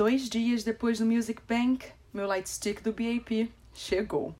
Dois dias depois do Music Bank, meu lightstick do BAP chegou.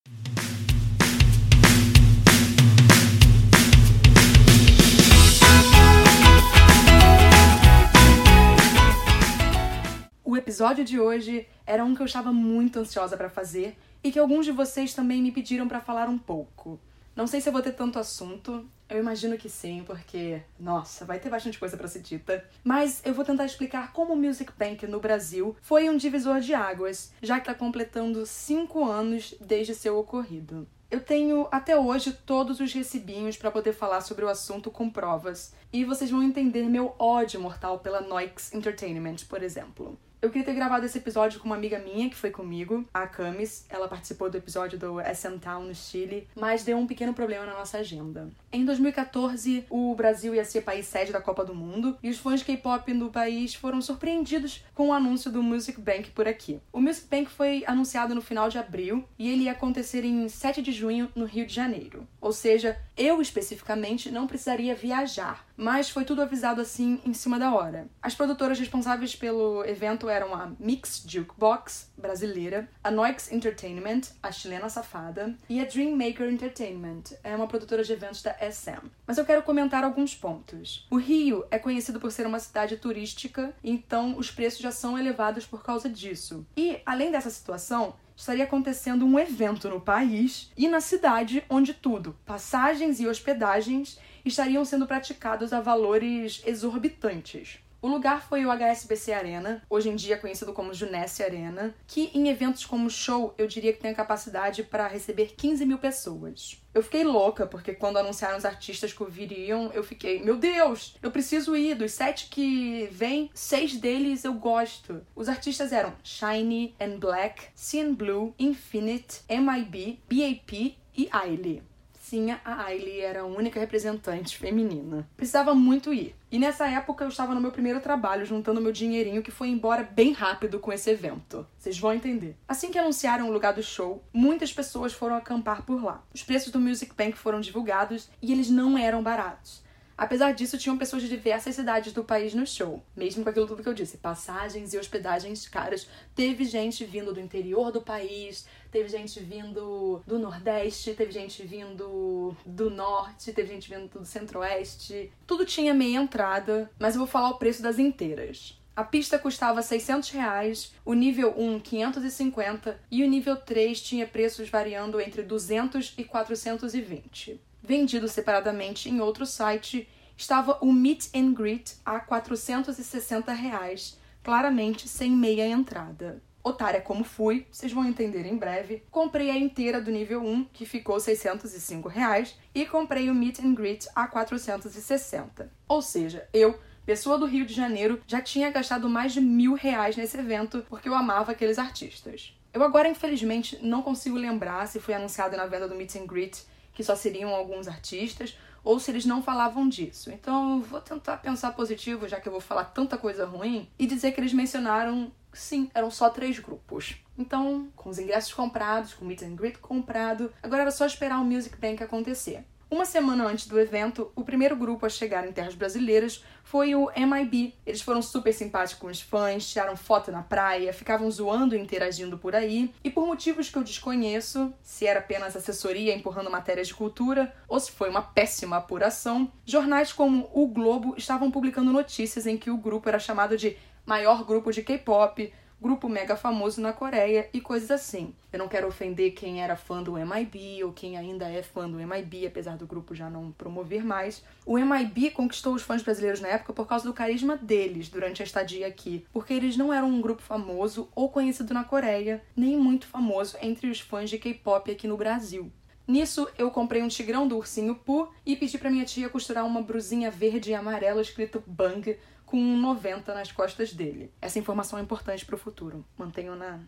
O episódio de hoje era um que eu estava muito ansiosa para fazer e que alguns de vocês também me pediram para falar um pouco. Não sei se eu vou ter tanto assunto, eu imagino que sim, porque, nossa, vai ter bastante coisa para ser dita. Mas eu vou tentar explicar como o Music Bank no Brasil foi um divisor de águas, já que está completando cinco anos desde seu ocorrido. Eu tenho até hoje todos os recibinhos para poder falar sobre o assunto com provas, e vocês vão entender meu ódio mortal pela Noix Entertainment, por exemplo. Eu queria ter gravado esse episódio com uma amiga minha que foi comigo, a Camis. Ela participou do episódio do SM Town no Chile, mas deu um pequeno problema na nossa agenda. Em 2014, o Brasil ia ser país sede da Copa do Mundo e os fãs K-pop no país foram surpreendidos com o anúncio do Music Bank por aqui. O Music Bank foi anunciado no final de abril e ele ia acontecer em 7 de junho no Rio de Janeiro. Ou seja, eu especificamente não precisaria viajar, mas foi tudo avisado assim em cima da hora. As produtoras responsáveis pelo evento eram a Mix Jukebox, brasileira, a Noix Entertainment, a chilena safada, e a Dreammaker Entertainment, é uma produtora de eventos da SM. Mas eu quero comentar alguns pontos. O Rio é conhecido por ser uma cidade turística, então os preços já são elevados por causa disso. E, além dessa situação, estaria acontecendo um evento no país e na cidade onde tudo, passagens e hospedagens, estariam sendo praticados a valores exorbitantes. O lugar foi o HSBC Arena, hoje em dia conhecido como Junesse Arena, que em eventos como show eu diria que tem a capacidade para receber 15 mil pessoas. Eu fiquei louca, porque quando anunciaram os artistas que viriam, eu fiquei, meu Deus, eu preciso ir. Dos sete que vem, seis deles eu gosto. Os artistas eram Shiny and Black, CN Blue, Infinite, MIB, BAP e Ailey. Sim, a Ailey era a única representante feminina. Precisava muito ir. E nessa época eu estava no meu primeiro trabalho, juntando meu dinheirinho, que foi embora bem rápido com esse evento. Vocês vão entender. Assim que anunciaram o lugar do show, muitas pessoas foram acampar por lá. Os preços do Music Bank foram divulgados e eles não eram baratos. Apesar disso, tinham pessoas de diversas cidades do país no show. Mesmo com aquilo tudo que eu disse, passagens e hospedagens caras. Teve gente vindo do interior do país, teve gente vindo do Nordeste, teve gente vindo do Norte, teve gente vindo do Centro-Oeste. Tudo tinha meia entrada, mas eu vou falar o preço das inteiras. A pista custava 600 reais, o nível 1 550 e o nível 3 tinha preços variando entre 200 e 420 vendido separadamente em outro site, estava o Meet and Greet a 460 reais, claramente sem meia entrada. Otária como fui, vocês vão entender em breve, comprei a inteira do nível 1, que ficou 605 reais, e comprei o Meet and Greet a 460. Ou seja, eu, pessoa do Rio de Janeiro, já tinha gastado mais de mil reais nesse evento porque eu amava aqueles artistas. Eu agora, infelizmente, não consigo lembrar se foi anunciado na venda do Meet and Greet que só seriam alguns artistas, ou se eles não falavam disso. Então, vou tentar pensar positivo, já que eu vou falar tanta coisa ruim, e dizer que eles mencionaram, sim, eram só três grupos. Então, com os ingressos comprados, com o meet and greet comprado, agora era só esperar o Music Bank acontecer. Uma semana antes do evento, o primeiro grupo a chegar em terras brasileiras foi o MIB. Eles foram super simpáticos com os fãs, tiraram foto na praia, ficavam zoando e interagindo por aí. E por motivos que eu desconheço, se era apenas assessoria empurrando matérias de cultura ou se foi uma péssima apuração, jornais como O Globo estavam publicando notícias em que o grupo era chamado de maior grupo de K-pop, grupo mega famoso na Coreia e coisas assim. Eu não quero ofender quem era fã do MIB ou quem ainda é fã do MIB, apesar do grupo já não promover mais. O MIB conquistou os fãs brasileiros na época por causa do carisma deles durante a estadia aqui, porque eles não eram um grupo famoso ou conhecido na Coreia, nem muito famoso entre os fãs de K-pop aqui no Brasil. Nisso, eu comprei um tigrão do ursinho Pooh e pedi para minha tia costurar uma brusinha verde e amarela escrito Bang com um 90 nas costas dele. Essa informação é importante para o futuro. Mantenho na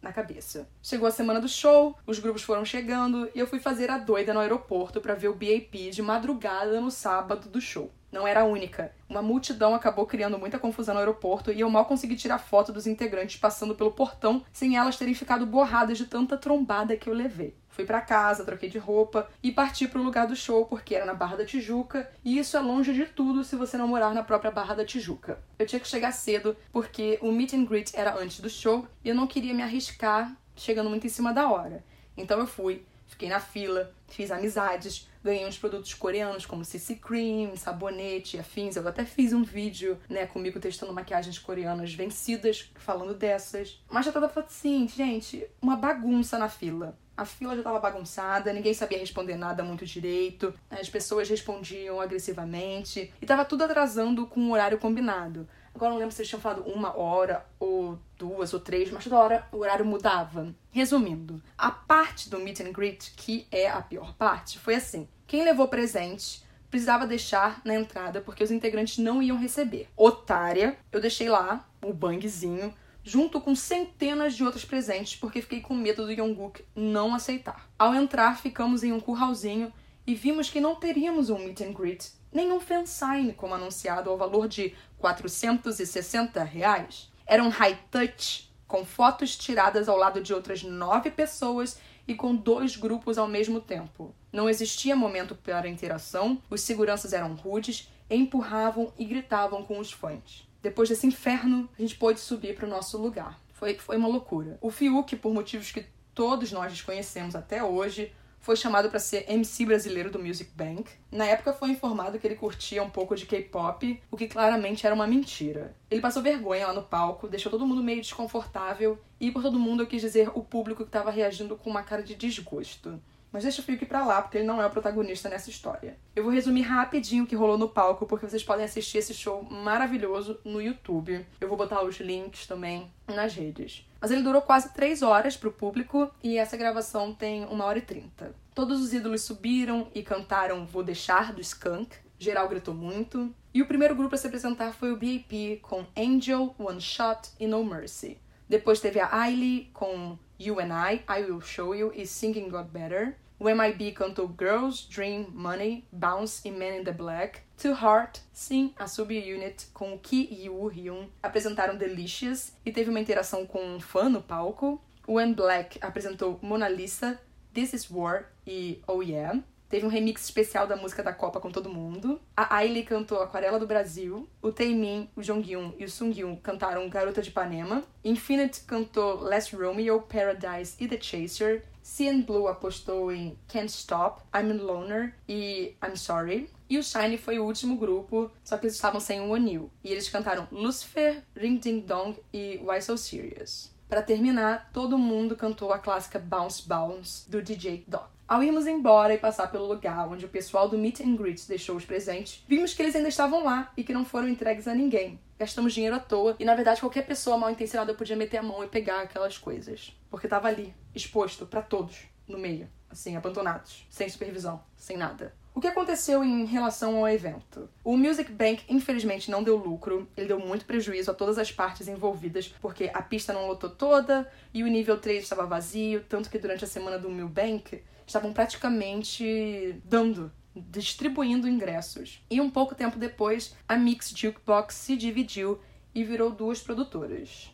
na cabeça. Chegou a semana do show, os grupos foram chegando e eu fui fazer a doida no aeroporto para ver o BAP de madrugada no sábado do show. Não era a única. Uma multidão acabou criando muita confusão no aeroporto e eu mal consegui tirar foto dos integrantes passando pelo portão sem elas terem ficado borradas de tanta trombada que eu levei. Fui para casa, troquei de roupa e parti para o lugar do show porque era na Barra da Tijuca e isso é longe de tudo se você não morar na própria Barra da Tijuca. Eu tinha que chegar cedo porque o meet and greet era antes do show e eu não queria me arriscar chegando muito em cima da hora. Então eu fui, fiquei na fila, fiz amizades, ganhei uns produtos coreanos como CC Cream, sabonete afins. Eu até fiz um vídeo, né, comigo testando maquiagens coreanas vencidas, falando dessas. Mas já tava assim, gente, uma bagunça na fila. A fila já estava bagunçada, ninguém sabia responder nada muito direito, as pessoas respondiam agressivamente e estava tudo atrasando com o horário combinado. Agora não lembro se eles tinham falado uma hora ou duas ou três, mas toda hora o horário mudava. Resumindo, a parte do meet and greet, que é a pior parte, foi assim: quem levou presente precisava deixar na entrada porque os integrantes não iam receber. Otária, eu deixei lá o bangzinho junto com centenas de outros presentes, porque fiquei com medo do Jungkook não aceitar. Ao entrar, ficamos em um curralzinho e vimos que não teríamos um meet and greet, nem um fansign como anunciado ao valor de 460 reais. Era um high touch, com fotos tiradas ao lado de outras nove pessoas e com dois grupos ao mesmo tempo. Não existia momento para interação, os seguranças eram rudes, empurravam e gritavam com os fãs. Depois desse inferno, a gente pôde subir para o nosso lugar. Foi, foi uma loucura. O Fiuk, por motivos que todos nós desconhecemos até hoje, foi chamado para ser MC brasileiro do Music Bank. Na época foi informado que ele curtia um pouco de K-pop, o que claramente era uma mentira. Ele passou vergonha lá no palco, deixou todo mundo meio desconfortável e por todo mundo eu quis dizer o público que estava reagindo com uma cara de desgosto. Mas deixa o Fiuk pra lá, porque ele não é o protagonista nessa história. Eu vou resumir rapidinho o que rolou no palco, porque vocês podem assistir esse show maravilhoso no YouTube. Eu vou botar os links também nas redes. Mas ele durou quase três horas pro público e essa gravação tem uma hora e trinta. Todos os ídolos subiram e cantaram Vou Deixar do Skunk. Geral gritou muito. E o primeiro grupo a se apresentar foi o BAP com Angel, One Shot e No Mercy. Depois teve a Ailey com You and I, I Will Show You e Singing Got Better. O MIB cantou Girls, Dream, Money, Bounce e Man in the Black. To Heart, sim, a sub-unit com Ki e o Hyun apresentaram Delicious e teve uma interação com um fã no palco. O Black apresentou Mona Lisa, This Is War e Oh Yeah. Teve um remix especial da música da Copa com todo mundo. A Ailey cantou Aquarela do Brasil. O Taemin, o Jonghyun e o Sunghyun cantaram Garota de Ipanema. Infinite cantou Last Romeo, Paradise e The Chaser. CN Blue apostou em Can't Stop, I'm a Loner e I'm Sorry. E o Shine foi o último grupo, só que eles estavam sem o O'Neill. E eles cantaram Lucifer, Ring Ding Dong e Why So Serious. Para terminar, todo mundo cantou a clássica Bounce Bounce do DJ Doc. Ao irmos embora e passar pelo lugar onde o pessoal do Meet and Greet deixou os presentes, vimos que eles ainda estavam lá e que não foram entregues a ninguém. Gastamos dinheiro à toa e, na verdade, qualquer pessoa mal intencionada podia meter a mão e pegar aquelas coisas. Porque tava ali, exposto para todos, no meio, assim, abandonados, sem supervisão, sem nada. O que aconteceu em relação ao evento? O Music Bank, infelizmente, não deu lucro, ele deu muito prejuízo a todas as partes envolvidas, porque a pista não lotou toda e o nível 3 estava vazio, tanto que durante a semana do Milk Bank estavam praticamente dando distribuindo ingressos. E um pouco tempo depois, a Mix Jukebox se dividiu e virou duas produtoras,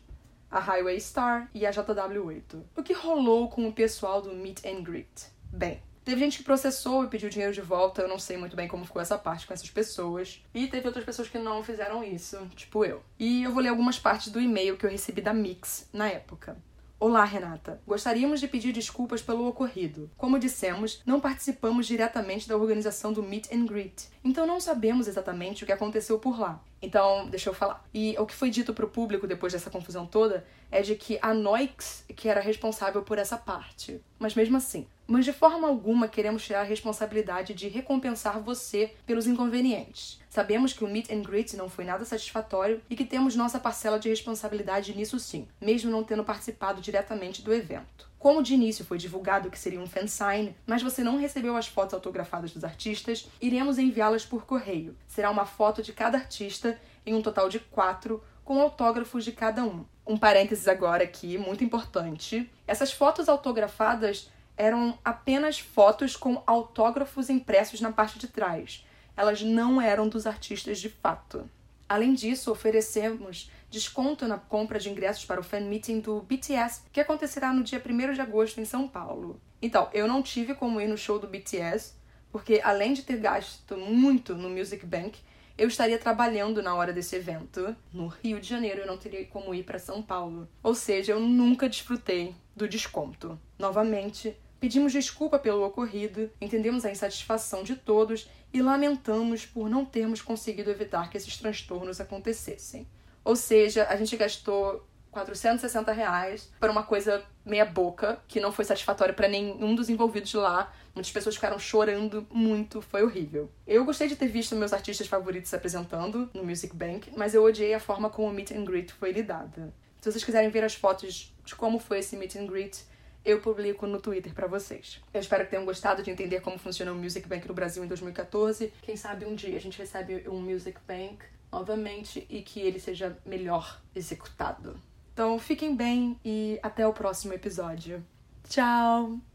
a Highway Star e a JW8. O que rolou com o pessoal do Meet and Greet? Bem, Teve gente que processou e pediu dinheiro de volta, eu não sei muito bem como ficou essa parte com essas pessoas. E teve outras pessoas que não fizeram isso, tipo eu. E eu vou ler algumas partes do e-mail que eu recebi da Mix na época. Olá, Renata. Gostaríamos de pedir desculpas pelo ocorrido. Como dissemos, não participamos diretamente da organização do Meet and Greet, então não sabemos exatamente o que aconteceu por lá. Então, deixa eu falar. E o que foi dito para o público depois dessa confusão toda é de que a Noix que era responsável por essa parte. Mas mesmo assim, mas de forma alguma queremos tirar a responsabilidade de recompensar você pelos inconvenientes. Sabemos que o meet and greet não foi nada satisfatório e que temos nossa parcela de responsabilidade nisso sim, mesmo não tendo participado diretamente do evento. Como de início foi divulgado que seria um fansign, mas você não recebeu as fotos autografadas dos artistas, iremos enviá-las por correio. Será uma foto de cada artista, em um total de quatro, com autógrafos de cada um. Um parênteses agora aqui, muito importante. Essas fotos autografadas eram apenas fotos com autógrafos impressos na parte de trás. elas não eram dos artistas de fato. Além disso, oferecemos desconto na compra de ingressos para o fan meeting do BTS, que acontecerá no dia 1 de agosto em São Paulo. Então, eu não tive como ir no show do BTS, porque além de ter gasto muito no Music Bank, eu estaria trabalhando na hora desse evento no Rio de Janeiro, eu não teria como ir para São Paulo. Ou seja, eu nunca desfrutei do desconto. Novamente, pedimos desculpa pelo ocorrido, entendemos a insatisfação de todos e lamentamos por não termos conseguido evitar que esses transtornos acontecessem. Ou seja, a gente gastou 460 reais para uma coisa meia boca, que não foi satisfatória para nenhum dos envolvidos lá. Muitas pessoas ficaram chorando muito, foi horrível. Eu gostei de ter visto meus artistas favoritos se apresentando no Music Bank, mas eu odiei a forma como o meet and greet foi lidada. Se vocês quiserem ver as fotos de como foi esse meet and greet, eu publico no Twitter para vocês. Eu espero que tenham gostado de entender como funciona o Music Bank no Brasil em 2014. Quem sabe um dia a gente recebe um Music Bank novamente e que ele seja melhor executado. Então fiquem bem e até o próximo episódio. Tchau!